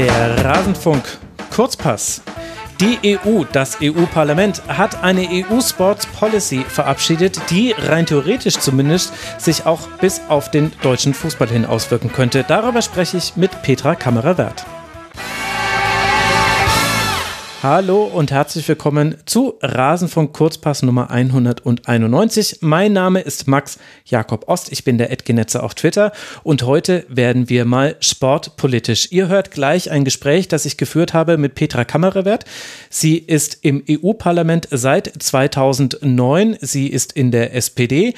Der Rasenfunk Kurzpass. Die EU, das EU-Parlament, hat eine EU-Sports Policy verabschiedet, die rein theoretisch zumindest sich auch bis auf den deutschen Fußball hin auswirken könnte. Darüber spreche ich mit Petra Kammerer-Werth. Hallo und herzlich willkommen zu Rasenfunk Kurzpass Nummer 191. Mein Name ist Max Jakob Ost. Ich bin der Edgenetzer auf Twitter und heute werden wir mal sportpolitisch. Ihr hört gleich ein Gespräch, das ich geführt habe mit Petra Kammerewert. Sie ist im EU-Parlament seit 2009. Sie ist in der SPD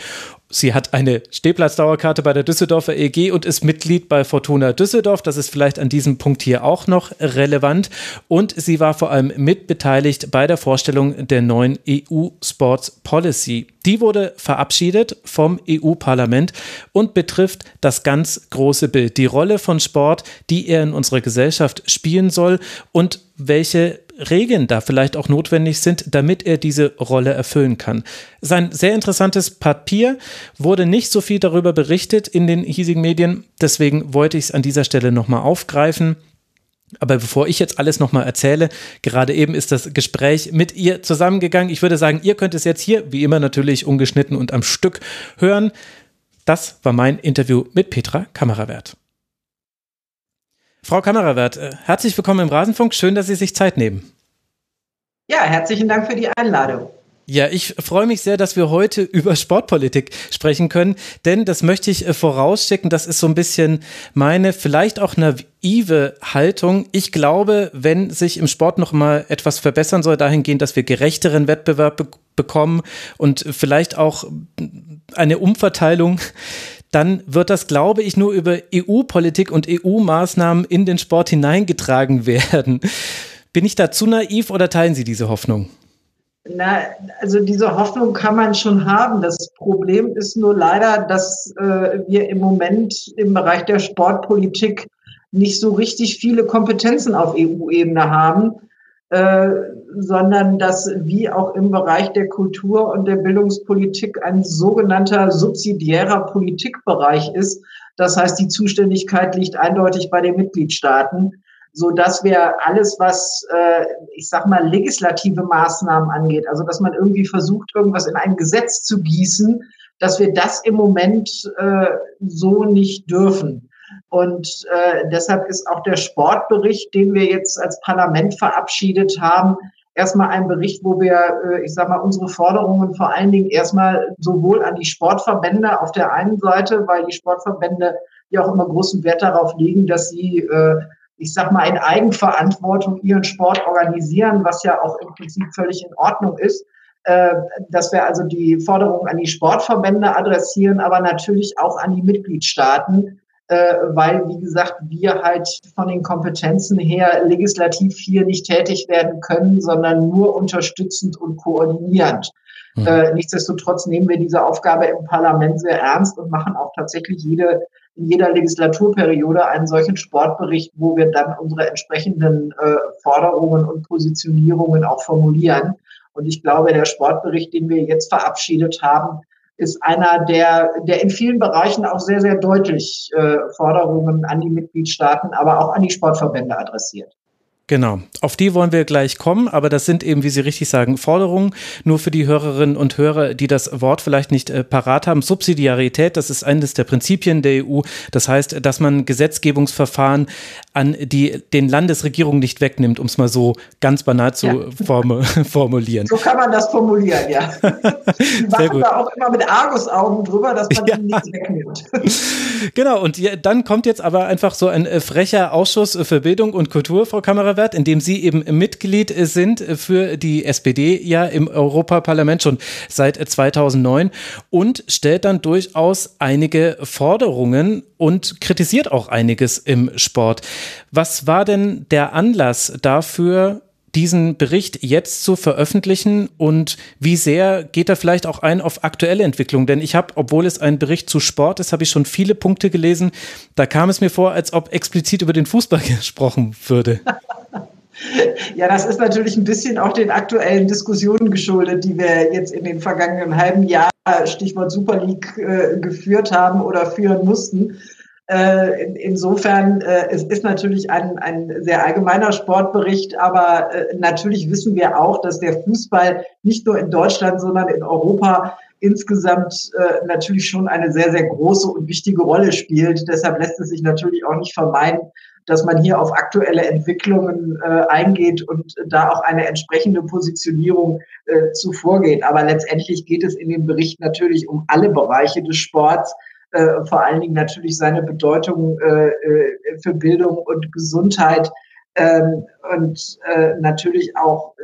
Sie hat eine Stehplatzdauerkarte bei der Düsseldorfer EG und ist Mitglied bei Fortuna Düsseldorf. Das ist vielleicht an diesem Punkt hier auch noch relevant. Und sie war vor allem mitbeteiligt bei der Vorstellung der neuen EU Sports Policy. Die wurde verabschiedet vom EU-Parlament und betrifft das ganz große Bild, die Rolle von Sport, die er in unserer Gesellschaft spielen soll und welche Regeln da vielleicht auch notwendig sind, damit er diese Rolle erfüllen kann. Sein sehr interessantes Papier wurde nicht so viel darüber berichtet in den hiesigen Medien, deswegen wollte ich es an dieser Stelle nochmal aufgreifen. Aber bevor ich jetzt alles nochmal erzähle, gerade eben ist das Gespräch mit ihr zusammengegangen. Ich würde sagen, ihr könnt es jetzt hier, wie immer natürlich ungeschnitten und am Stück hören. Das war mein Interview mit Petra Kamerawert. Frau Kamerawert, äh, herzlich willkommen im Rasenfunk. Schön, dass Sie sich Zeit nehmen. Ja, herzlichen Dank für die Einladung. Ja, ich freue mich sehr, dass wir heute über Sportpolitik sprechen können, denn das möchte ich äh, vorausschicken. Das ist so ein bisschen meine vielleicht auch naive Haltung. Ich glaube, wenn sich im Sport noch mal etwas verbessern soll, dahingehend, dass wir gerechteren Wettbewerb be bekommen und vielleicht auch eine Umverteilung dann wird das, glaube ich, nur über EU-Politik und EU-Maßnahmen in den Sport hineingetragen werden. Bin ich da zu naiv oder teilen Sie diese Hoffnung? Na, also diese Hoffnung kann man schon haben. Das Problem ist nur leider, dass äh, wir im Moment im Bereich der Sportpolitik nicht so richtig viele Kompetenzen auf EU-Ebene haben. Äh, sondern dass wie auch im Bereich der Kultur und der Bildungspolitik ein sogenannter subsidiärer Politikbereich ist. Das heißt, die Zuständigkeit liegt eindeutig bei den Mitgliedstaaten, so dass wir alles, was äh, ich sag mal legislative Maßnahmen angeht, also dass man irgendwie versucht, irgendwas in ein Gesetz zu gießen, dass wir das im Moment äh, so nicht dürfen. Und äh, deshalb ist auch der Sportbericht, den wir jetzt als Parlament verabschiedet haben, erstmal ein Bericht, wo wir, äh, ich sage mal, unsere Forderungen vor allen Dingen erstmal sowohl an die Sportverbände auf der einen Seite, weil die Sportverbände ja auch immer großen Wert darauf legen, dass sie, äh, ich sag mal, in Eigenverantwortung ihren Sport organisieren, was ja auch im Prinzip völlig in Ordnung ist äh, dass wir also die Forderungen an die Sportverbände adressieren, aber natürlich auch an die Mitgliedstaaten, äh, weil, wie gesagt, wir halt von den Kompetenzen her legislativ hier nicht tätig werden können, sondern nur unterstützend und koordinierend. Mhm. Äh, nichtsdestotrotz nehmen wir diese Aufgabe im Parlament sehr ernst und machen auch tatsächlich jede, in jeder Legislaturperiode einen solchen Sportbericht, wo wir dann unsere entsprechenden äh, Forderungen und Positionierungen auch formulieren. Und ich glaube, der Sportbericht, den wir jetzt verabschiedet haben, ist einer, der, der in vielen Bereichen auch sehr, sehr deutlich äh, Forderungen an die Mitgliedstaaten, aber auch an die Sportverbände adressiert. Genau, auf die wollen wir gleich kommen, aber das sind eben, wie Sie richtig sagen, Forderungen. Nur für die Hörerinnen und Hörer, die das Wort vielleicht nicht äh, parat haben. Subsidiarität, das ist eines der Prinzipien der EU. Das heißt, dass man Gesetzgebungsverfahren an die, den Landesregierungen nicht wegnimmt, um es mal so ganz banal zu ja. formu formulieren. So kann man das formulieren, ja. die machen da auch immer mit Argusaugen drüber, dass man ja. nichts wegnimmt. genau, und dann kommt jetzt aber einfach so ein äh, frecher Ausschuss für Bildung und Kultur, Frau Kammererwert wird, indem Sie eben Mitglied sind für die SPD ja im Europaparlament schon seit 2009 und stellt dann durchaus einige Forderungen und kritisiert auch einiges im Sport. Was war denn der Anlass dafür, diesen Bericht jetzt zu veröffentlichen und wie sehr geht er vielleicht auch ein auf aktuelle Entwicklung? Denn ich habe, obwohl es ein Bericht zu Sport ist, habe ich schon viele Punkte gelesen. Da kam es mir vor, als ob explizit über den Fußball gesprochen würde. Ja, das ist natürlich ein bisschen auch den aktuellen Diskussionen geschuldet, die wir jetzt in den vergangenen halben Jahr, Stichwort Super League, äh, geführt haben oder führen mussten. Äh, in, insofern, äh, es ist natürlich ein, ein sehr allgemeiner Sportbericht, aber äh, natürlich wissen wir auch, dass der Fußball nicht nur in Deutschland, sondern in Europa insgesamt äh, natürlich schon eine sehr, sehr große und wichtige Rolle spielt. Deshalb lässt es sich natürlich auch nicht vermeiden, dass man hier auf aktuelle Entwicklungen äh, eingeht und da auch eine entsprechende Positionierung äh, zuvorgeht. Aber letztendlich geht es in dem Bericht natürlich um alle Bereiche des Sports, äh, vor allen Dingen natürlich seine Bedeutung äh, äh für Bildung und Gesundheit ähm, und äh, natürlich auch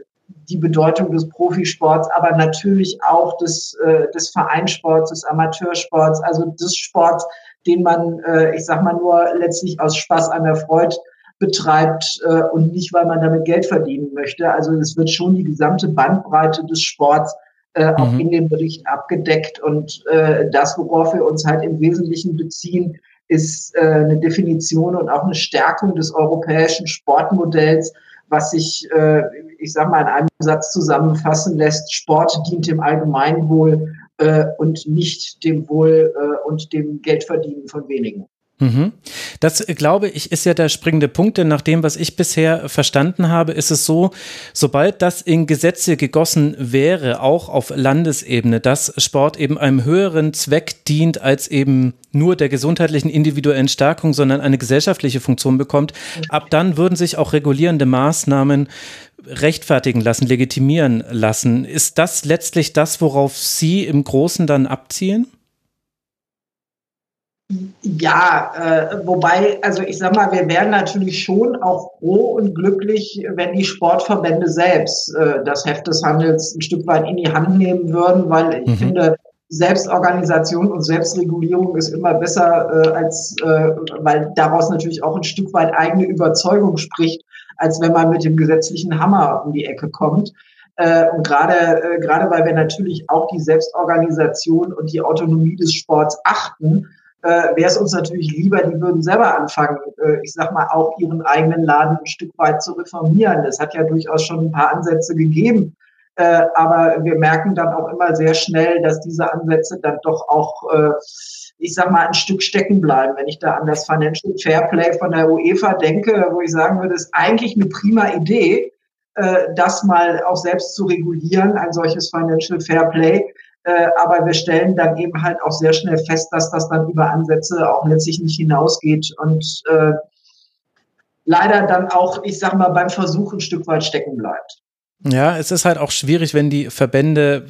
die Bedeutung des Profisports, aber natürlich auch des, äh, des Vereinssports, des Amateursports, also des Sports, den man, äh, ich sag mal, nur letztlich aus Spaß an der Freude betreibt äh, und nicht, weil man damit Geld verdienen möchte. Also es wird schon die gesamte Bandbreite des Sports äh, auch mhm. in dem Bericht abgedeckt. Und äh, das, worauf wir uns halt im Wesentlichen beziehen, ist äh, eine Definition und auch eine Stärkung des europäischen Sportmodells, was sich, äh, ich sage mal, in einem Satz zusammenfassen lässt. Sport dient dem Allgemeinwohl äh, und nicht dem Wohl äh, und dem Geldverdienen von wenigen. Mhm. Das, glaube ich, ist ja der springende Punkt, denn nach dem, was ich bisher verstanden habe, ist es so, sobald das in Gesetze gegossen wäre, auch auf Landesebene, dass Sport eben einem höheren Zweck dient als eben nur der gesundheitlichen individuellen Stärkung, sondern eine gesellschaftliche Funktion bekommt, ab dann würden sich auch regulierende Maßnahmen rechtfertigen lassen, legitimieren lassen. Ist das letztlich das, worauf Sie im Großen dann abzielen? Ja, äh, wobei, also ich sag mal, wir wären natürlich schon auch froh und glücklich, wenn die Sportverbände selbst äh, das Heft des Handels ein Stück weit in die Hand nehmen würden, weil ich mhm. finde, Selbstorganisation und Selbstregulierung ist immer besser, äh, als äh, weil daraus natürlich auch ein Stück weit eigene Überzeugung spricht, als wenn man mit dem gesetzlichen Hammer um die Ecke kommt. Äh, und gerade äh, gerade weil wir natürlich auch die Selbstorganisation und die Autonomie des Sports achten, äh, wäre es uns natürlich lieber, die würden selber anfangen, äh, ich sag mal, auch ihren eigenen Laden ein Stück weit zu reformieren. Es hat ja durchaus schon ein paar Ansätze gegeben. Äh, aber wir merken dann auch immer sehr schnell, dass diese Ansätze dann doch auch äh, ich sag mal, ein Stück stecken bleiben. Wenn ich da an das Financial Fairplay von der UEFA denke, wo ich sagen würde, ist eigentlich eine prima Idee, äh, das mal auch selbst zu regulieren, ein solches Financial Fairplay. Äh, aber wir stellen dann eben halt auch sehr schnell fest, dass das dann über Ansätze auch letztlich nicht hinausgeht und äh, leider dann auch, ich sag mal, beim Versuch ein Stück weit stecken bleibt. Ja, es ist halt auch schwierig, wenn die Verbände,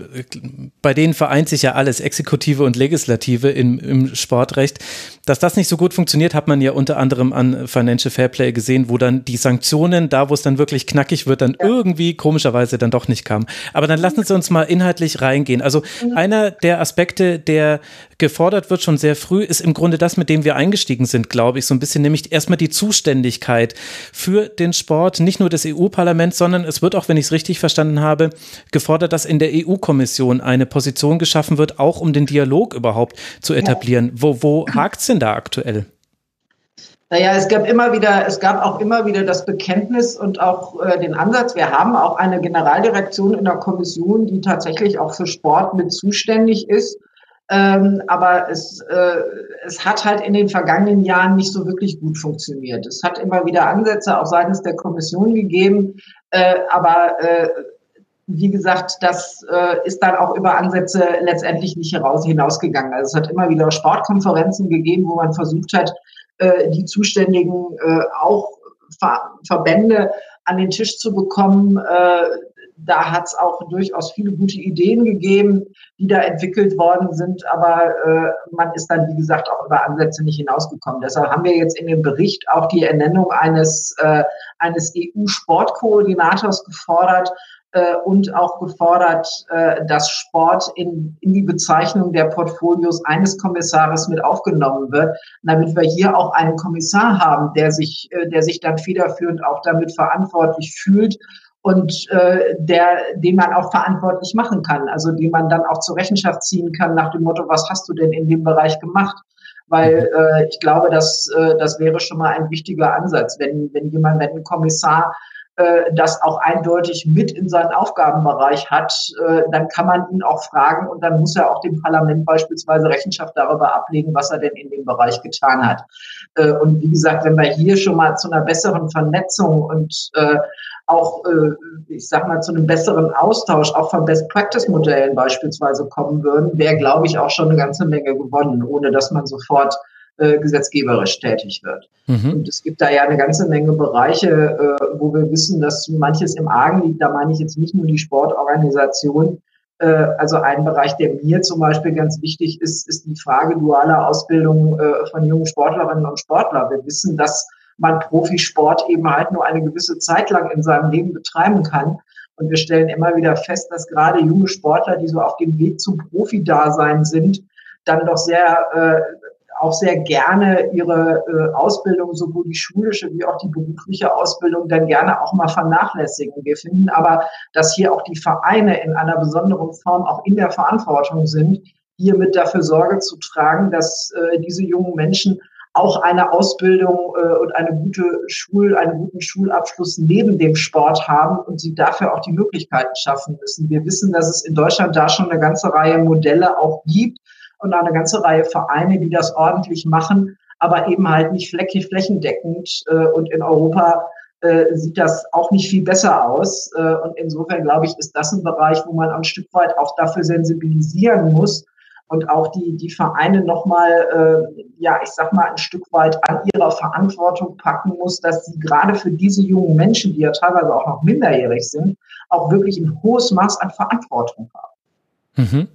bei denen vereint sich ja alles, Exekutive und Legislative im, im Sportrecht. Dass das nicht so gut funktioniert, hat man ja unter anderem an Financial Fairplay gesehen, wo dann die Sanktionen, da wo es dann wirklich knackig wird, dann ja. irgendwie komischerweise dann doch nicht kamen. Aber dann lassen Sie uns mal inhaltlich reingehen. Also mhm. einer der Aspekte, der gefordert wird schon sehr früh, ist im Grunde das, mit dem wir eingestiegen sind, glaube ich, so ein bisschen, nämlich erstmal die Zuständigkeit für den Sport, nicht nur des EU-Parlaments, sondern es wird auch, wenn ich es richtig verstanden habe, gefordert, dass in der EU-Kommission eine Position geschaffen wird, auch um den Dialog überhaupt zu etablieren. Wo, wo hakt es denn da aktuell? Naja, es gab immer wieder, es gab auch immer wieder das Bekenntnis und auch äh, den Ansatz. Wir haben auch eine Generaldirektion in der Kommission, die tatsächlich auch für Sport mit zuständig ist. Ähm, aber es, äh, es hat halt in den vergangenen Jahren nicht so wirklich gut funktioniert. Es hat immer wieder Ansätze auch seitens der Kommission gegeben, äh, aber äh, wie gesagt, das äh, ist dann auch über Ansätze letztendlich nicht heraus, hinausgegangen. Also es hat immer wieder Sportkonferenzen gegeben, wo man versucht hat, äh, die zuständigen äh, auch Ver Verbände an den Tisch zu bekommen. Äh, da hat es auch durchaus viele gute Ideen gegeben, die da entwickelt worden sind, aber äh, man ist dann, wie gesagt, auch über Ansätze nicht hinausgekommen. Deshalb haben wir jetzt in dem Bericht auch die Ernennung eines, äh, eines EU-Sportkoordinators gefordert, äh, und auch gefordert, äh, dass Sport in, in die Bezeichnung der Portfolios eines Kommissars mit aufgenommen wird, damit wir hier auch einen Kommissar haben, der sich, äh, der sich dann federführend auch damit verantwortlich fühlt und äh, der, den man auch verantwortlich machen kann, also den man dann auch zur Rechenschaft ziehen kann nach dem Motto, was hast du denn in dem Bereich gemacht? Weil äh, ich glaube, dass äh, das wäre schon mal ein wichtiger Ansatz, wenn, wenn jemand, wenn ein Kommissar äh, das auch eindeutig mit in seinen Aufgabenbereich hat, äh, dann kann man ihn auch fragen und dann muss er auch dem Parlament beispielsweise Rechenschaft darüber ablegen, was er denn in dem Bereich getan hat. Äh, und wie gesagt, wenn wir hier schon mal zu einer besseren Vernetzung und äh, auch, äh, ich sag mal, zu einem besseren Austausch auch von Best-Practice-Modellen beispielsweise kommen würden, wäre, glaube ich, auch schon eine ganze Menge gewonnen, ohne dass man sofort äh, gesetzgeberisch tätig wird. Mhm. Und es gibt da ja eine ganze Menge Bereiche, äh, wo wir wissen, dass manches im Argen liegt. Da meine ich jetzt nicht nur die Sportorganisation. Äh, also ein Bereich, der mir zum Beispiel ganz wichtig ist, ist die Frage dualer Ausbildung äh, von jungen Sportlerinnen und Sportlern. Wir wissen, dass man Profisport eben halt nur eine gewisse Zeit lang in seinem Leben betreiben kann. Und wir stellen immer wieder fest, dass gerade junge Sportler, die so auf dem Weg zum Profi-Dasein sind, dann doch sehr äh, auch sehr gerne ihre äh, Ausbildung, sowohl die schulische wie auch die berufliche Ausbildung, dann gerne auch mal vernachlässigen. Wir finden aber, dass hier auch die Vereine in einer besonderen Form auch in der Verantwortung sind, hier mit dafür Sorge zu tragen, dass äh, diese jungen Menschen auch eine Ausbildung äh, und eine gute Schul, einen guten Schulabschluss neben dem Sport haben und sie dafür auch die Möglichkeiten schaffen müssen. Wir wissen, dass es in Deutschland da schon eine ganze Reihe Modelle auch gibt, und eine ganze Reihe Vereine, die das ordentlich machen, aber eben halt nicht flächig flächendeckend. Äh, und in Europa äh, sieht das auch nicht viel besser aus. Äh, und insofern glaube ich, ist das ein Bereich, wo man ein Stück weit auch dafür sensibilisieren muss und auch die, die Vereine nochmal, äh, ja, ich sag mal, ein Stück weit an ihrer Verantwortung packen muss, dass sie gerade für diese jungen Menschen, die ja teilweise auch noch minderjährig sind, auch wirklich ein hohes Maß an Verantwortung haben. Mhm.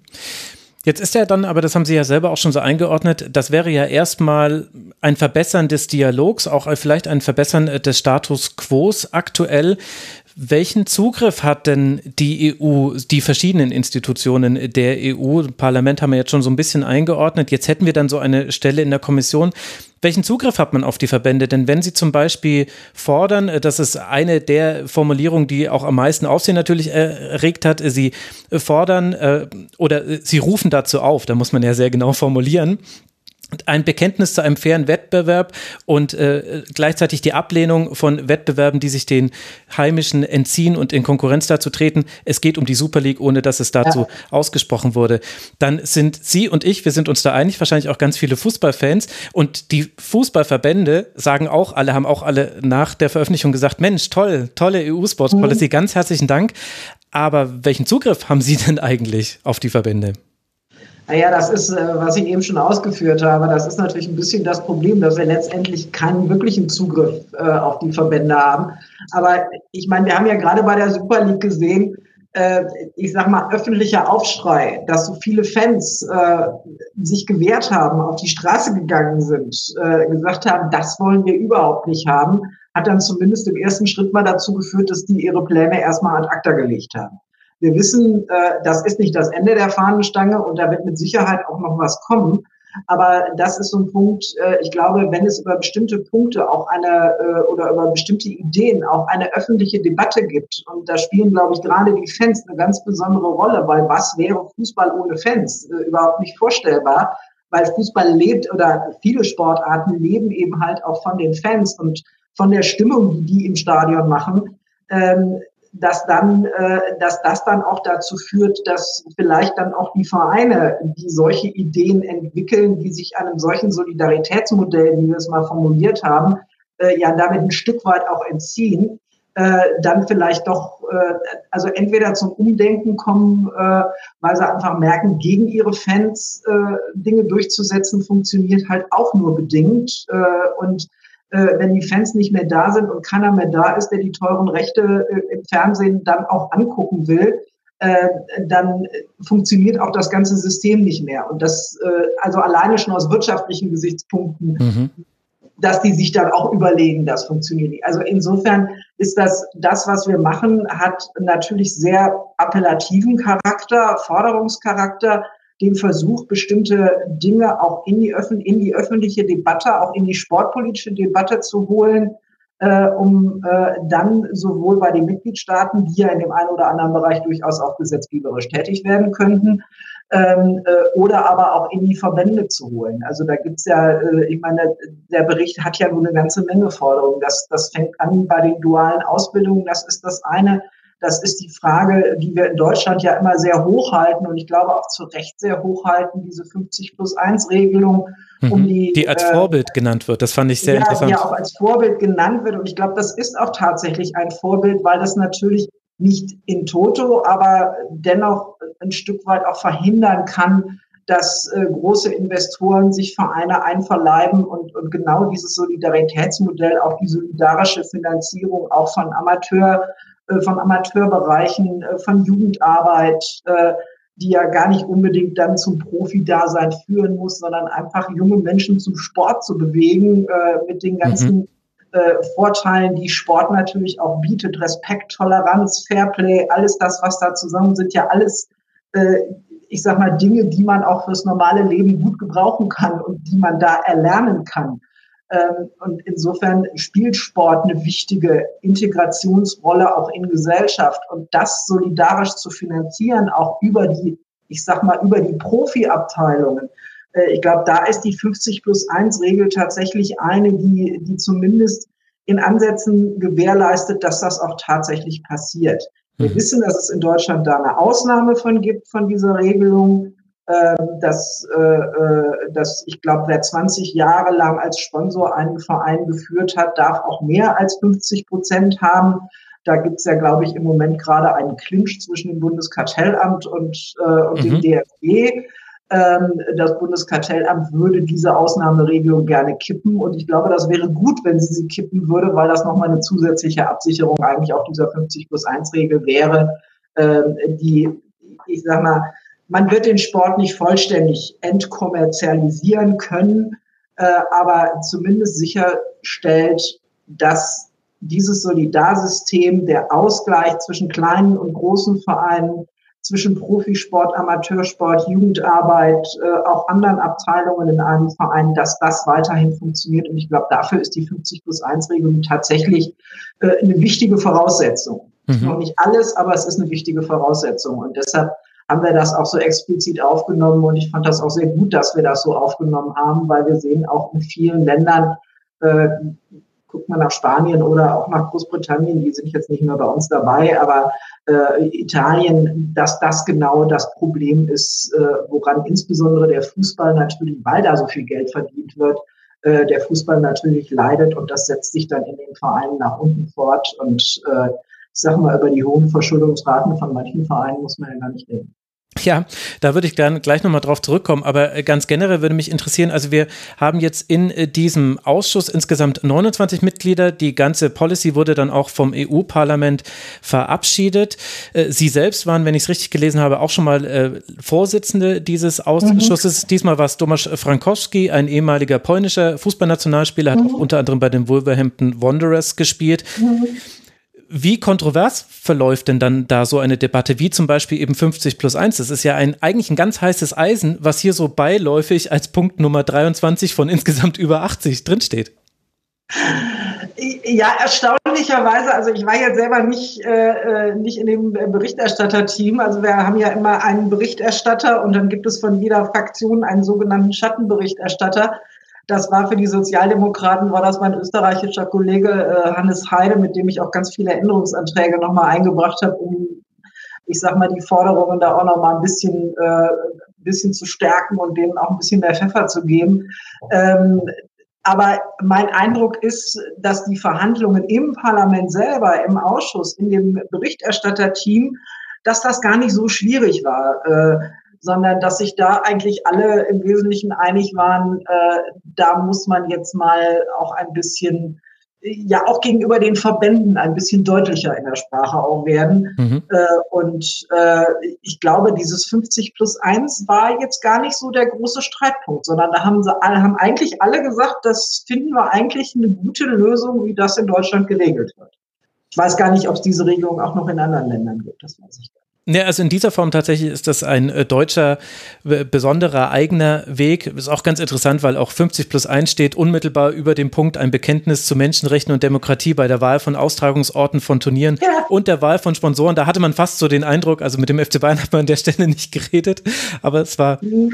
Jetzt ist ja dann, aber das haben Sie ja selber auch schon so eingeordnet, das wäre ja erstmal ein Verbessern des Dialogs, auch vielleicht ein Verbessern des Status quo aktuell. Welchen Zugriff hat denn die EU, die verschiedenen Institutionen der EU? Parlament haben wir jetzt schon so ein bisschen eingeordnet. Jetzt hätten wir dann so eine Stelle in der Kommission. Welchen Zugriff hat man auf die Verbände? Denn wenn sie zum Beispiel fordern, äh, das ist eine der Formulierungen, die auch am meisten Aufsehen natürlich erregt hat, sie fordern äh, oder sie rufen dazu auf, da muss man ja sehr genau formulieren, ein Bekenntnis zu einem fairen Wettbewerb und äh, gleichzeitig die Ablehnung von Wettbewerben, die sich den Heimischen entziehen und in Konkurrenz dazu treten. Es geht um die Super League, ohne dass es dazu ja. ausgesprochen wurde. Dann sind Sie und ich, wir sind uns da einig, wahrscheinlich auch ganz viele Fußballfans und die Fußballverbände sagen auch alle, haben auch alle nach der Veröffentlichung gesagt, Mensch, toll, tolle EU-Sports Policy, mhm. ganz herzlichen Dank. Aber welchen Zugriff haben Sie denn eigentlich auf die Verbände? Naja, das ist, äh, was ich eben schon ausgeführt habe, das ist natürlich ein bisschen das Problem, dass wir letztendlich keinen wirklichen Zugriff äh, auf die Verbände haben. Aber ich meine, wir haben ja gerade bei der Super League gesehen, äh, ich sag mal, öffentlicher Aufschrei, dass so viele Fans äh, sich gewehrt haben, auf die Straße gegangen sind, gesagt haben, das wollen wir überhaupt nicht haben, hat dann zumindest im ersten Schritt mal dazu geführt, dass die ihre Pläne erstmal ad acta gelegt haben. Wir wissen, äh, das ist nicht das Ende der Fahnenstange und da wird mit Sicherheit auch noch was kommen. Aber das ist so ein Punkt, äh, ich glaube, wenn es über bestimmte Punkte auch eine äh, oder über bestimmte Ideen auch eine öffentliche Debatte gibt, und da spielen, glaube ich, gerade die Fans eine ganz besondere Rolle, weil was wäre Fußball ohne Fans? Äh, überhaupt nicht vorstellbar, weil Fußball lebt oder viele Sportarten leben eben halt auch von den Fans und von der Stimmung, die die im Stadion machen. Ähm, dass dann, äh, dass das dann auch dazu führt, dass vielleicht dann auch die Vereine, die solche Ideen entwickeln, die sich einem solchen Solidaritätsmodell, wie wir es mal formuliert haben, äh, ja damit ein Stück weit auch entziehen, äh, dann vielleicht doch, äh, also entweder zum Umdenken kommen, äh, weil sie einfach merken, gegen ihre Fans äh, Dinge durchzusetzen, funktioniert halt auch nur bedingt äh, und äh, wenn die Fans nicht mehr da sind und keiner mehr da ist, der die teuren Rechte äh, im Fernsehen dann auch angucken will, äh, dann funktioniert auch das ganze System nicht mehr. Und das, äh, also alleine schon aus wirtschaftlichen Gesichtspunkten, mhm. dass die sich dann auch überlegen, das funktioniert nicht. Also insofern ist das, das, was wir machen, hat natürlich sehr appellativen Charakter, Forderungscharakter, den Versuch, bestimmte Dinge auch in die, Öffn in die öffentliche Debatte, auch in die sportpolitische Debatte zu holen, äh, um äh, dann sowohl bei den Mitgliedstaaten, die ja in dem einen oder anderen Bereich durchaus auch gesetzgeberisch tätig werden könnten, ähm, äh, oder aber auch in die Verbände zu holen. Also da gibt's ja, äh, ich meine, der Bericht hat ja nur eine ganze Menge Forderungen. Das, das fängt an bei den dualen Ausbildungen, das ist das eine. Das ist die Frage, die wir in Deutschland ja immer sehr hochhalten und ich glaube auch zu Recht sehr hochhalten, diese 50 plus 1 Regelung. Um mhm. die, die als äh, Vorbild genannt wird. Das fand ich sehr ja, interessant. Ja, auch als Vorbild genannt wird. Und ich glaube, das ist auch tatsächlich ein Vorbild, weil das natürlich nicht in toto, aber dennoch ein Stück weit auch verhindern kann, dass äh, große Investoren sich Vereine einverleiben und, und genau dieses Solidaritätsmodell, auch die solidarische Finanzierung auch von Amateur, von Amateurbereichen, äh, von Jugendarbeit, äh, die ja gar nicht unbedingt dann zum Profi-Dasein führen muss, sondern einfach junge Menschen zum Sport zu bewegen, äh, mit den ganzen mhm. äh, Vorteilen, die Sport natürlich auch bietet, Respekt, Toleranz, Fairplay, alles das, was da zusammen sind, ja alles, äh, ich sag mal, Dinge, die man auch fürs normale Leben gut gebrauchen kann und die man da erlernen kann. Ähm, und insofern spielt Sport eine wichtige Integrationsrolle auch in Gesellschaft. Und das solidarisch zu finanzieren, auch über die, ich sag mal, über die Profiabteilungen. Äh, ich glaube, da ist die 50 plus 1 Regel tatsächlich eine, die, die zumindest in Ansätzen gewährleistet, dass das auch tatsächlich passiert. Wir mhm. wissen, dass es in Deutschland da eine Ausnahme von gibt, von dieser Regelung. Ähm, dass, äh, äh, dass ich glaube, wer 20 Jahre lang als Sponsor einen Verein geführt hat, darf auch mehr als 50 Prozent haben. Da gibt es ja, glaube ich, im Moment gerade einen Clinch zwischen dem Bundeskartellamt und, äh, und mhm. dem DFG. Ähm, das Bundeskartellamt würde diese Ausnahmeregelung gerne kippen. Und ich glaube, das wäre gut, wenn sie sie kippen würde, weil das nochmal eine zusätzliche Absicherung eigentlich auch dieser 50 plus 1 Regel wäre, ähm, die, ich sag mal, man wird den Sport nicht vollständig entkommerzialisieren können, äh, aber zumindest sicherstellt, dass dieses Solidarsystem, der Ausgleich zwischen kleinen und großen Vereinen, zwischen Profisport, Amateursport, Jugendarbeit, äh, auch anderen Abteilungen in einem Verein, dass das weiterhin funktioniert. Und ich glaube, dafür ist die 50 plus 1 Regelung tatsächlich äh, eine wichtige Voraussetzung. Mhm. Noch nicht alles, aber es ist eine wichtige Voraussetzung. Und deshalb haben wir das auch so explizit aufgenommen und ich fand das auch sehr gut, dass wir das so aufgenommen haben, weil wir sehen auch in vielen Ländern, äh, guckt man nach Spanien oder auch nach Großbritannien, die sind jetzt nicht mehr bei uns dabei, aber äh, Italien, dass das genau das Problem ist, äh, woran insbesondere der Fußball natürlich, weil da so viel Geld verdient wird, äh, der Fußball natürlich leidet und das setzt sich dann in den Vereinen nach unten fort und äh, ich sage mal, über die hohen Verschuldungsraten von manchen Vereinen muss man ja gar nicht reden. Ja, da würde ich gerne gleich nochmal drauf zurückkommen, aber äh, ganz generell würde mich interessieren, also wir haben jetzt in äh, diesem Ausschuss insgesamt 29 Mitglieder, die ganze Policy wurde dann auch vom EU-Parlament verabschiedet. Äh, Sie selbst waren, wenn ich es richtig gelesen habe, auch schon mal Vorsitzende dieses Ausschusses. Mhm. Diesmal war es Tomasz Frankowski, ein ehemaliger polnischer Fußballnationalspieler, hat mhm. auch unter anderem bei den Wolverhampton Wanderers gespielt. Mhm. Wie kontrovers verläuft denn dann da so eine Debatte, wie zum Beispiel eben 50 plus 1? Das ist ja ein, eigentlich ein ganz heißes Eisen, was hier so beiläufig als Punkt Nummer 23 von insgesamt über 80 drinsteht. Ja, erstaunlicherweise, also ich war jetzt selber nicht, äh, äh nicht in dem Berichterstatterteam. Also wir haben ja immer einen Berichterstatter und dann gibt es von jeder Fraktion einen sogenannten Schattenberichterstatter. Das war für die Sozialdemokraten, war das mein österreichischer Kollege äh, Hannes Heide, mit dem ich auch ganz viele Änderungsanträge nochmal eingebracht habe, um, ich sag mal, die Forderungen da auch nochmal ein bisschen, äh, bisschen zu stärken und denen auch ein bisschen mehr Pfeffer zu geben. Ähm, aber mein Eindruck ist, dass die Verhandlungen im Parlament selber, im Ausschuss, in dem Berichterstatterteam, dass das gar nicht so schwierig war. Äh, sondern dass sich da eigentlich alle im Wesentlichen einig waren, äh, da muss man jetzt mal auch ein bisschen ja auch gegenüber den Verbänden ein bisschen deutlicher in der Sprache auch werden. Mhm. Äh, und äh, ich glaube, dieses 50 plus 1 war jetzt gar nicht so der große Streitpunkt, sondern da haben sie alle, haben eigentlich alle gesagt, das finden wir eigentlich eine gute Lösung, wie das in Deutschland geregelt wird. Ich weiß gar nicht, ob es diese Regelung auch noch in anderen Ländern gibt, das weiß ich gar nicht. Ne, also in dieser Form tatsächlich ist das ein äh, deutscher, besonderer eigener Weg. Ist auch ganz interessant, weil auch 50 plus 1 steht unmittelbar über dem Punkt ein Bekenntnis zu Menschenrechten und Demokratie bei der Wahl von Austragungsorten von Turnieren ja. und der Wahl von Sponsoren. Da hatte man fast so den Eindruck, also mit dem FC Bayern hat man an der Stelle nicht geredet, aber es war. Nee,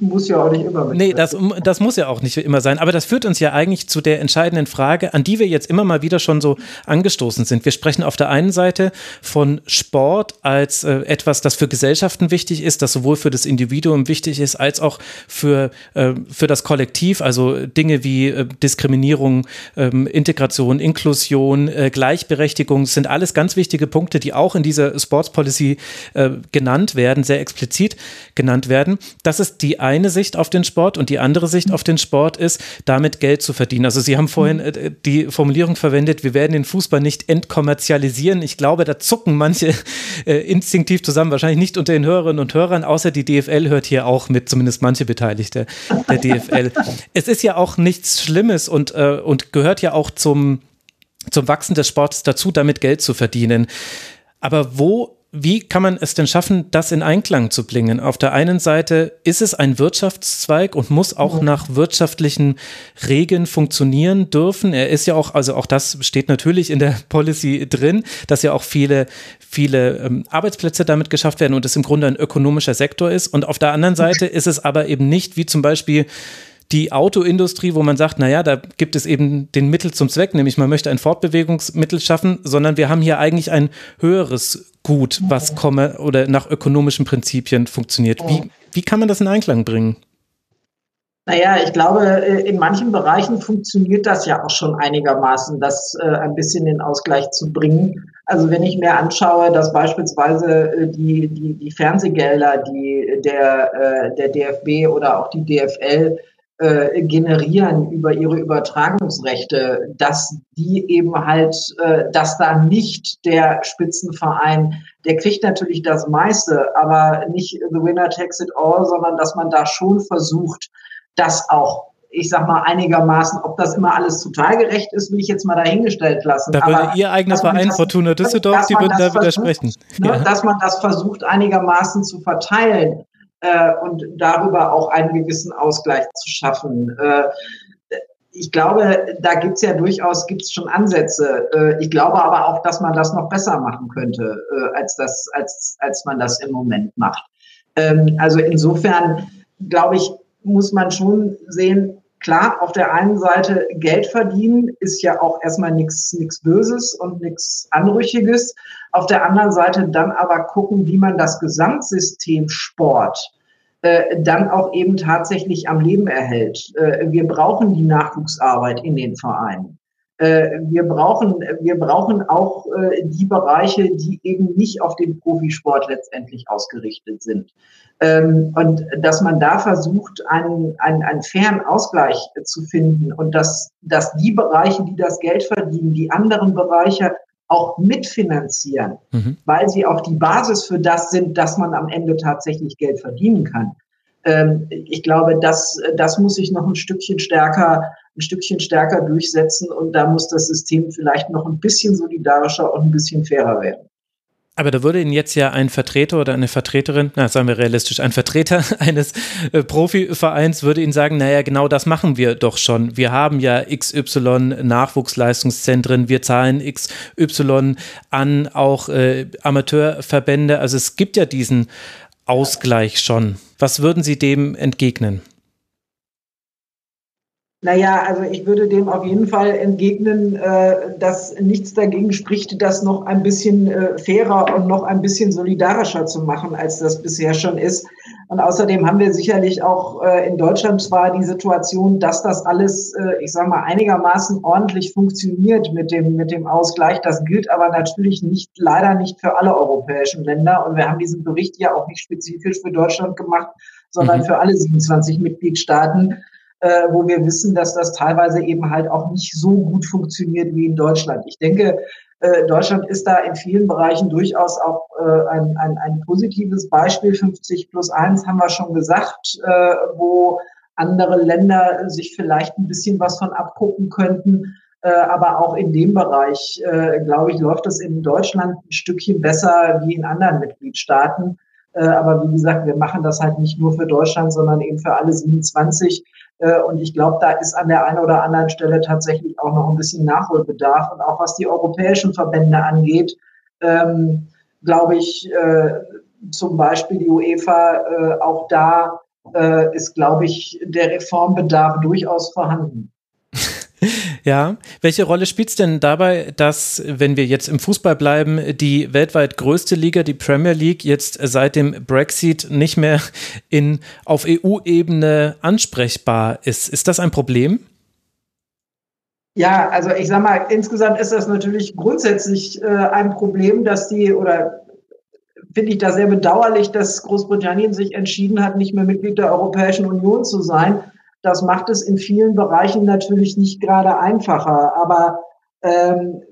muss ja auch nicht immer. Mit nee, das, das muss ja auch nicht immer sein. Aber das führt uns ja eigentlich zu der entscheidenden Frage, an die wir jetzt immer mal wieder schon so angestoßen sind. Wir sprechen auf der einen Seite von Sport als als äh, etwas, das für Gesellschaften wichtig ist, das sowohl für das Individuum wichtig ist, als auch für, äh, für das Kollektiv. Also Dinge wie äh, Diskriminierung, ähm, Integration, Inklusion, äh, Gleichberechtigung sind alles ganz wichtige Punkte, die auch in dieser Sports Policy äh, genannt werden, sehr explizit genannt werden. Das ist die eine Sicht auf den Sport und die andere Sicht auf den Sport ist, damit Geld zu verdienen. Also Sie haben vorhin äh, die Formulierung verwendet, wir werden den Fußball nicht entkommerzialisieren. Ich glaube, da zucken manche in instinktiv zusammen, wahrscheinlich nicht unter den Hörerinnen und Hörern, außer die DFL hört hier auch mit, zumindest manche Beteiligte der DFL. es ist ja auch nichts Schlimmes und, äh, und gehört ja auch zum, zum Wachsen des Sports dazu, damit Geld zu verdienen. Aber wo wie kann man es denn schaffen, das in Einklang zu bringen? Auf der einen Seite ist es ein Wirtschaftszweig und muss auch nach wirtschaftlichen Regeln funktionieren dürfen. Er ist ja auch, also auch das steht natürlich in der Policy drin, dass ja auch viele, viele ähm, Arbeitsplätze damit geschafft werden und es im Grunde ein ökonomischer Sektor ist. Und auf der anderen Seite ist es aber eben nicht wie zum Beispiel die Autoindustrie, wo man sagt, naja, da gibt es eben den Mittel zum Zweck, nämlich man möchte ein Fortbewegungsmittel schaffen, sondern wir haben hier eigentlich ein höheres Gut, was komme oder nach ökonomischen Prinzipien funktioniert. Wie, wie kann man das in Einklang bringen? Naja, ich glaube, äh, in manchen Bereichen funktioniert das ja auch schon einigermaßen, das äh, ein bisschen in Ausgleich zu bringen. Also wenn ich mir anschaue, dass beispielsweise äh, die, die, die Fernsehgelder, die der, der DFB oder auch die DFL äh, generieren über ihre Übertragungsrechte, dass die eben halt, äh, dass da nicht der Spitzenverein, der kriegt natürlich das meiste, aber nicht the winner takes it all, sondern dass man da schon versucht, das auch ich sag mal, einigermaßen, ob das immer alles total gerecht ist, will ich jetzt mal dahingestellt lassen. Da würde Ihr eigener Verein das, Fortuna Düsseldorf, die würden da widersprechen. Ne, ja. Dass man das versucht, einigermaßen zu verteilen äh, und darüber auch einen gewissen Ausgleich zu schaffen. Äh, ich glaube, da gibt's ja durchaus gibt's schon Ansätze. Äh, ich glaube aber auch, dass man das noch besser machen könnte, äh, als, das, als, als man das im Moment macht. Ähm, also insofern, glaube ich, muss man schon sehen, klar, auf der einen Seite Geld verdienen ist ja auch erstmal nichts nichts Böses und nichts Anrüchiges. Auf der anderen Seite dann aber gucken, wie man das Gesamtsystem Sport äh, dann auch eben tatsächlich am Leben erhält. Äh, wir brauchen die Nachwuchsarbeit in den Vereinen. Äh, wir brauchen, wir brauchen auch äh, die Bereiche, die eben nicht auf den Profisport letztendlich ausgerichtet sind. Ähm, und dass man da versucht, einen, einen, einen fairen Ausgleich zu finden und dass, dass die Bereiche, die das Geld verdienen, die anderen Bereiche auch mitfinanzieren, mhm. weil sie auch die Basis für das sind, dass man am Ende tatsächlich Geld verdienen kann. Ähm, ich glaube, das, das muss sich noch ein Stückchen stärker, ein Stückchen stärker durchsetzen und da muss das System vielleicht noch ein bisschen solidarischer und ein bisschen fairer werden. Aber da würde Ihnen jetzt ja ein Vertreter oder eine Vertreterin, na, sagen wir realistisch, ein Vertreter eines äh, Profivereins würde Ihnen sagen, naja, genau das machen wir doch schon. Wir haben ja XY Nachwuchsleistungszentren, wir zahlen XY an auch äh, Amateurverbände. Also es gibt ja diesen Ausgleich schon. Was würden Sie dem entgegnen? Naja, also ich würde dem auf jeden Fall entgegnen, äh, dass nichts dagegen spricht, das noch ein bisschen äh, fairer und noch ein bisschen solidarischer zu machen, als das bisher schon ist. Und außerdem haben wir sicherlich auch äh, in Deutschland zwar die Situation, dass das alles, ich sage mal, einigermaßen ordentlich funktioniert mit dem, mit dem Ausgleich. Das gilt aber natürlich nicht, leider nicht für alle europäischen Länder. Und wir haben diesen Bericht ja auch nicht spezifisch für Deutschland gemacht, sondern mhm. für alle 27 Mitgliedstaaten äh, wo wir wissen, dass das teilweise eben halt auch nicht so gut funktioniert wie in Deutschland. Ich denke, äh, Deutschland ist da in vielen Bereichen durchaus auch äh, ein, ein, ein positives Beispiel. 50 plus 1 haben wir schon gesagt, äh, wo andere Länder sich vielleicht ein bisschen was von abgucken könnten. Äh, aber auch in dem Bereich, äh, glaube ich, läuft es in Deutschland ein Stückchen besser wie in anderen Mitgliedstaaten. Äh, aber wie gesagt, wir machen das halt nicht nur für Deutschland, sondern eben für alle 27. Äh, und ich glaube, da ist an der einen oder anderen Stelle tatsächlich auch noch ein bisschen Nachholbedarf. Und auch was die europäischen Verbände angeht, ähm, glaube ich, äh, zum Beispiel die UEFA, auch da ist, glaube ich, der Reformbedarf durchaus vorhanden. Ja, welche Rolle spielt es denn dabei, dass, wenn wir jetzt im Fußball bleiben, die weltweit größte Liga, die Premier League, jetzt seit dem Brexit nicht mehr in, auf EU-Ebene ansprechbar ist? Ist das ein Problem? Ja, also ich sag mal, insgesamt ist das natürlich grundsätzlich äh, ein Problem, dass die oder finde ich da sehr bedauerlich, dass Großbritannien sich entschieden hat, nicht mehr Mitglied der Europäischen Union zu sein. Das macht es in vielen Bereichen natürlich nicht gerade einfacher. Aber ähm,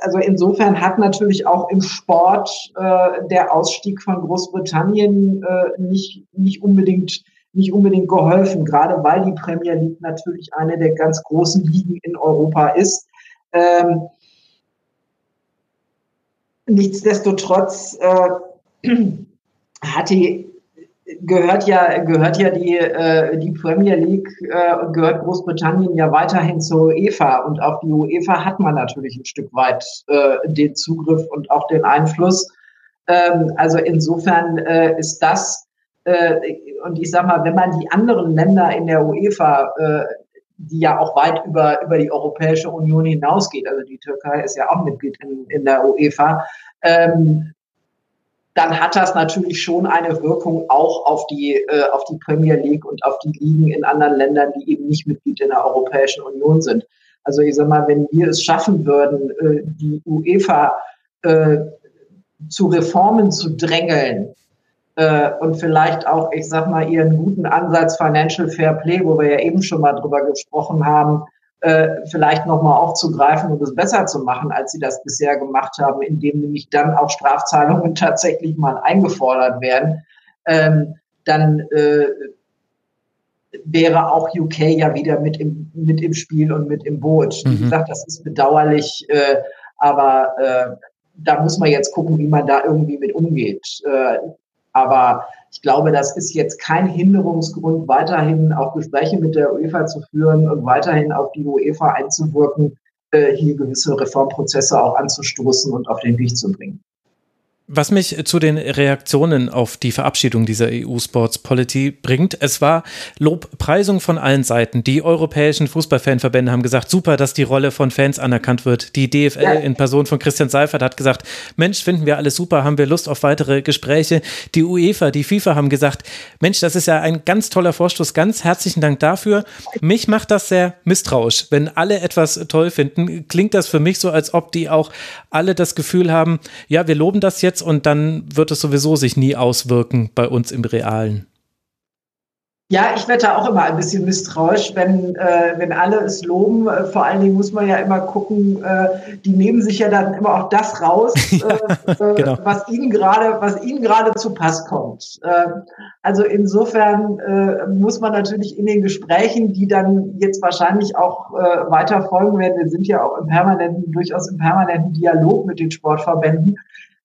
also insofern hat natürlich auch im Sport äh, der Ausstieg von Großbritannien äh, nicht, nicht unbedingt nicht unbedingt geholfen, gerade weil die Premier League natürlich eine der ganz großen Ligen in Europa ist. Ähm, nichtsdestotrotz äh, hat die gehört ja gehört ja die äh, die Premier League äh, gehört Großbritannien ja weiterhin zur UEFA und auf die UEFA hat man natürlich ein Stück weit äh, den Zugriff und auch den Einfluss. Ähm, also insofern äh, ist das äh, und ich sag mal, wenn man die anderen Länder in der UEFA äh, die ja auch weit über, über die Europäische Union hinausgeht. Also die Türkei ist ja auch Mitglied in, in der UEFA. Ähm, dann hat das natürlich schon eine Wirkung auch auf die, äh, auf die Premier League und auf die Ligen in anderen Ländern, die eben nicht Mitglied in der Europäischen Union sind. Also ich sag mal, wenn wir es schaffen würden, äh, die UEFA äh, zu Reformen zu drängeln äh, und vielleicht auch, ich sag mal, ihren guten Ansatz Financial Fair Play, wo wir ja eben schon mal drüber gesprochen haben, äh, vielleicht nochmal aufzugreifen und es besser zu machen, als sie das bisher gemacht haben, indem nämlich dann auch Strafzahlungen tatsächlich mal eingefordert werden, ähm, dann äh, wäre auch UK ja wieder mit im, mit im Spiel und mit im Boot. Mhm. Wie gesagt, das ist bedauerlich, äh, aber äh, da muss man jetzt gucken, wie man da irgendwie mit umgeht. Äh, aber ich glaube, das ist jetzt kein Hinderungsgrund, weiterhin auch Gespräche mit der UEFA zu führen und weiterhin auf die UEFA einzuwirken, äh, hier gewisse Reformprozesse auch anzustoßen und auf den Weg zu bringen. Was mich zu den Reaktionen auf die Verabschiedung dieser EU-Sports Policy bringt, es war Lobpreisung von allen Seiten. Die europäischen Fußballfanverbände haben gesagt, super, dass die Rolle von Fans anerkannt wird. Die DFL in Person von Christian Seifert hat gesagt, Mensch, finden wir alles super, haben wir Lust auf weitere Gespräche. Die UEFA, die FIFA haben gesagt, Mensch, das ist ja ein ganz toller Vorstoß, ganz herzlichen Dank dafür. Mich macht das sehr misstrauisch. Wenn alle etwas toll finden, klingt das für mich so, als ob die auch alle das Gefühl haben, ja, wir loben das jetzt und dann wird es sowieso sich nie auswirken bei uns im Realen. Ja, ich werde da auch immer ein bisschen misstrauisch, wenn, äh, wenn alle es loben. Äh, vor allen Dingen muss man ja immer gucken, äh, die nehmen sich ja dann immer auch das raus, ja, äh, genau. was ihnen gerade, was ihnen gerade zu Pass kommt. Ähm, also insofern äh, muss man natürlich in den Gesprächen, die dann jetzt wahrscheinlich auch äh, weiter folgen werden, wir sind ja auch im permanenten, durchaus im permanenten Dialog mit den Sportverbänden,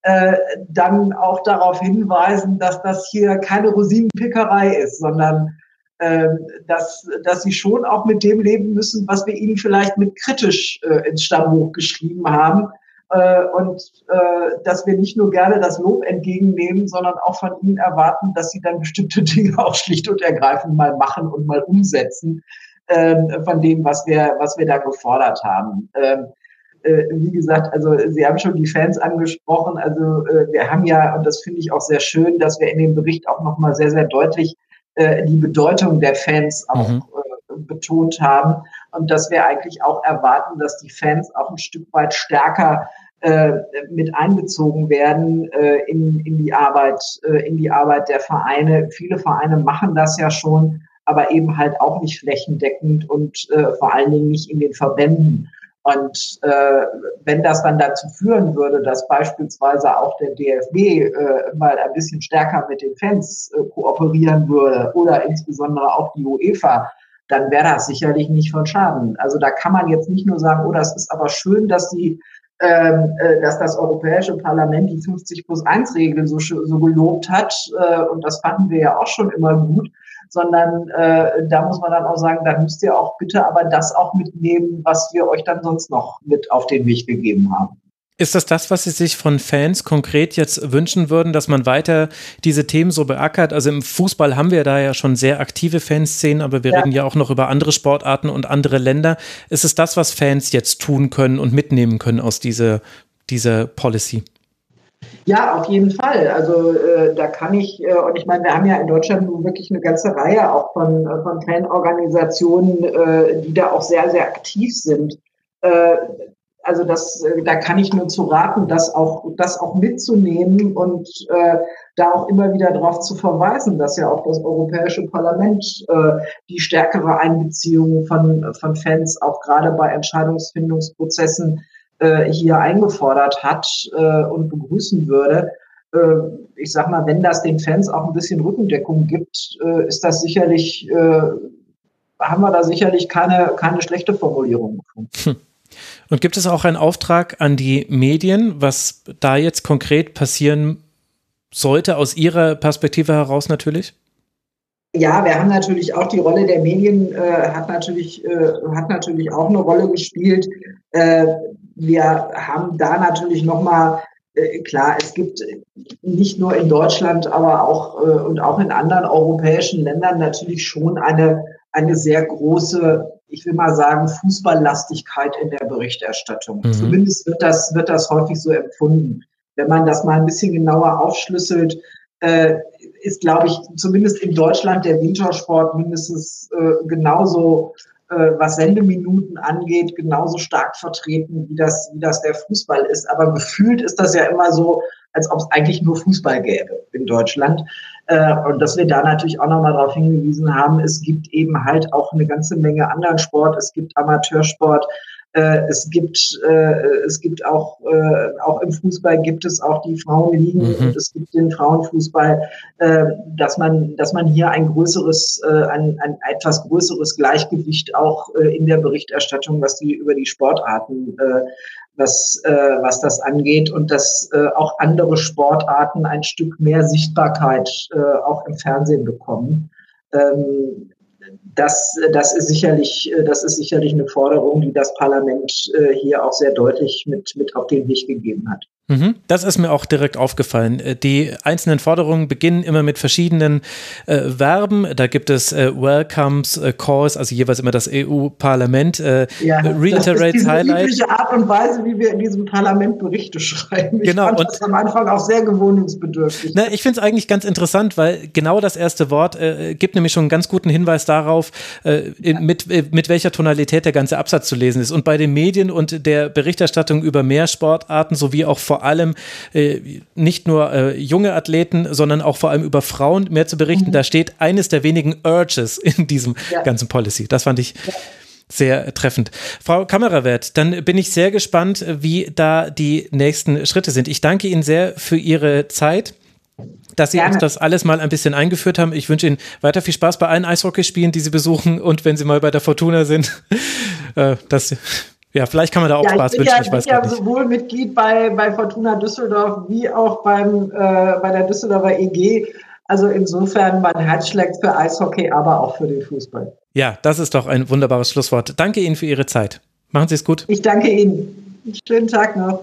äh, dann auch darauf hinweisen, dass das hier keine Rosinenpickerei ist, sondern äh, dass, dass sie schon auch mit dem leben müssen, was wir ihnen vielleicht mit kritisch äh, ins Stammbuch geschrieben haben. Äh, und äh, dass wir nicht nur gerne das Lob entgegennehmen, sondern auch von ihnen erwarten, dass sie dann bestimmte Dinge auch schlicht und ergreifend mal machen und mal umsetzen äh, von dem, was wir, was wir da gefordert haben. Äh, wie gesagt, also Sie haben schon die Fans angesprochen. Also äh, wir haben ja, und das finde ich auch sehr schön, dass wir in dem Bericht auch nochmal sehr, sehr deutlich äh, die Bedeutung der Fans auch mhm. äh, betont haben und dass wir eigentlich auch erwarten, dass die Fans auch ein Stück weit stärker äh, mit einbezogen werden äh, in, in die Arbeit, äh, in die Arbeit der Vereine. Viele Vereine machen das ja schon, aber eben halt auch nicht flächendeckend und äh, vor allen Dingen nicht in den Verbänden. Und äh, wenn das dann dazu führen würde, dass beispielsweise auch der DFB äh, mal ein bisschen stärker mit den Fans äh, kooperieren würde oder insbesondere auch die UEFA, dann wäre das sicherlich nicht von Schaden. Also da kann man jetzt nicht nur sagen, oh, das ist aber schön, dass die ähm, äh, dass das Europäische Parlament die 50 plus 1 Regel so, so gelobt hat. Äh, und das fanden wir ja auch schon immer gut. Sondern äh, da muss man dann auch sagen, da müsst ihr auch bitte aber das auch mitnehmen, was wir euch dann sonst noch mit auf den Weg gegeben haben. Ist das das, was Sie sich von Fans konkret jetzt wünschen würden, dass man weiter diese Themen so beackert? Also im Fußball haben wir da ja schon sehr aktive Fanszenen, aber wir ja. reden ja auch noch über andere Sportarten und andere Länder. Ist es das, was Fans jetzt tun können und mitnehmen können aus dieser, dieser Policy? Ja, auf jeden Fall. Also äh, da kann ich, äh, und ich meine, wir haben ja in Deutschland nun wirklich eine ganze Reihe auch von, äh, von Fanorganisationen, äh, die da auch sehr, sehr aktiv sind. Äh, also das, äh, da kann ich nur zu raten, das auch, das auch mitzunehmen und äh, da auch immer wieder darauf zu verweisen, dass ja auch das Europäische Parlament äh, die stärkere Einbeziehung von, von Fans auch gerade bei Entscheidungsfindungsprozessen äh, hier eingefordert hat äh, und begrüßen würde. Äh, ich sag mal, wenn das den Fans auch ein bisschen Rückendeckung gibt, äh, ist das sicherlich, äh, haben wir da sicherlich keine, keine schlechte Formulierung gefunden. Hm. Und gibt es auch einen Auftrag an die Medien, was da jetzt konkret passieren sollte, aus Ihrer Perspektive heraus natürlich? Ja, wir haben natürlich auch die Rolle der Medien äh, hat natürlich äh, hat natürlich auch eine Rolle gespielt. Äh, wir haben da natürlich noch mal äh, klar, es gibt nicht nur in Deutschland, aber auch äh, und auch in anderen europäischen Ländern natürlich schon eine eine sehr große ich will mal sagen, Fußballlastigkeit in der Berichterstattung. Mhm. Zumindest wird das, wird das häufig so empfunden. Wenn man das mal ein bisschen genauer aufschlüsselt, äh, ist, glaube ich, zumindest in Deutschland der Wintersport mindestens genauso, was Sendeminuten angeht, genauso stark vertreten, wie das, wie das der Fußball ist. Aber gefühlt ist das ja immer so, als ob es eigentlich nur Fußball gäbe in Deutschland. Äh, und dass wir da natürlich auch nochmal darauf hingewiesen haben, es gibt eben halt auch eine ganze Menge anderen Sport. Es gibt Amateursport. Äh, es gibt, äh, es gibt auch, auch im Fußball gibt es auch die Frauenligen mhm. und es gibt den Frauenfußball, dass man, dass man hier ein größeres, ein, ein etwas größeres Gleichgewicht auch in der Berichterstattung, was die über die Sportarten was, äh, was das angeht und dass äh, auch andere Sportarten ein Stück mehr Sichtbarkeit äh, auch im Fernsehen bekommen. Ähm, das, das, ist sicherlich, das ist sicherlich eine Forderung, die das Parlament äh, hier auch sehr deutlich mit, mit auf den Weg gegeben hat. Mhm. Das ist mir auch direkt aufgefallen. Äh, die einzelnen Forderungen beginnen immer mit verschiedenen äh, Verben. Da gibt es äh, Welcomes, äh, Calls, also jeweils immer das EU-Parlament. Äh, ja, Reiterates, das ist diese Highlight. Art und Weise, wie wir in diesem Parlament Berichte schreiben. Ich genau, fand und, das am Anfang auch sehr gewöhnungsbedürftig. Na, ich finde es eigentlich ganz interessant, weil genau das erste Wort äh, gibt nämlich schon einen ganz guten Hinweis darauf, äh, ja. mit, mit welcher Tonalität der ganze Absatz zu lesen ist. Und bei den Medien und der Berichterstattung über mehr Sportarten sowie auch vor vor allem äh, nicht nur äh, junge Athleten, sondern auch vor allem über Frauen mehr zu berichten. Mhm. Da steht eines der wenigen Urges in diesem ja. ganzen Policy. Das fand ich. Ja sehr treffend. Frau Kamerawert, dann bin ich sehr gespannt, wie da die nächsten Schritte sind. Ich danke Ihnen sehr für Ihre Zeit, dass Sie Gerne. uns das alles mal ein bisschen eingeführt haben. Ich wünsche Ihnen weiter viel Spaß bei allen Eishockeyspielen, die Sie besuchen und wenn Sie mal bei der Fortuna sind, äh, dass ja, vielleicht kann man da auch ja, Spaß wünschen. Ja, ich bin ja sowohl Mitglied bei, bei Fortuna Düsseldorf wie auch beim, äh, bei der Düsseldorfer EG. Also insofern mein Herz schlägt für Eishockey, aber auch für den Fußball. Ja, das ist doch ein wunderbares Schlusswort. Danke Ihnen für Ihre Zeit. Machen Sie es gut. Ich danke Ihnen. Schönen Tag noch.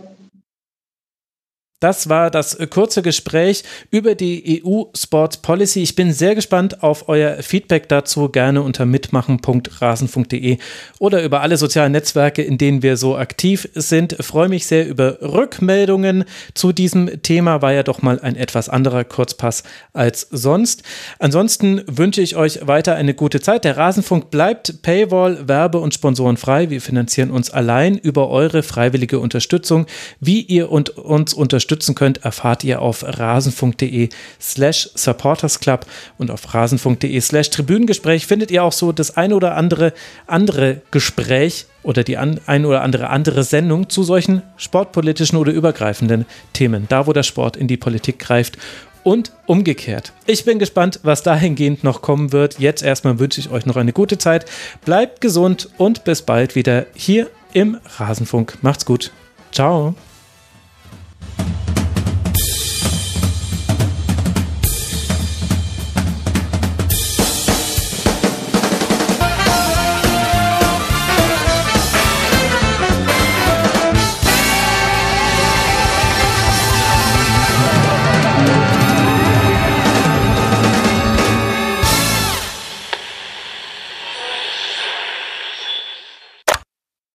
Das war das kurze Gespräch über die EU Sports Policy. Ich bin sehr gespannt auf euer Feedback dazu. Gerne unter mitmachen.rasen.de oder über alle sozialen Netzwerke, in denen wir so aktiv sind. Ich freue mich sehr über Rückmeldungen zu diesem Thema. War ja doch mal ein etwas anderer Kurzpass als sonst. Ansonsten wünsche ich euch weiter eine gute Zeit. Der Rasenfunk bleibt Paywall, Werbe und Sponsoren frei. Wir finanzieren uns allein über eure freiwillige Unterstützung. Wie ihr und uns unterstützt, unterstützen könnt, erfahrt ihr auf rasenfunk.de slash supportersclub und auf rasenfunk.de slash Tribünengespräch findet ihr auch so das ein oder andere andere Gespräch oder die an, ein oder andere andere Sendung zu solchen sportpolitischen oder übergreifenden Themen. Da, wo der Sport in die Politik greift und umgekehrt. Ich bin gespannt, was dahingehend noch kommen wird. Jetzt erstmal wünsche ich euch noch eine gute Zeit. Bleibt gesund und bis bald wieder hier im Rasenfunk. Macht's gut. Ciao.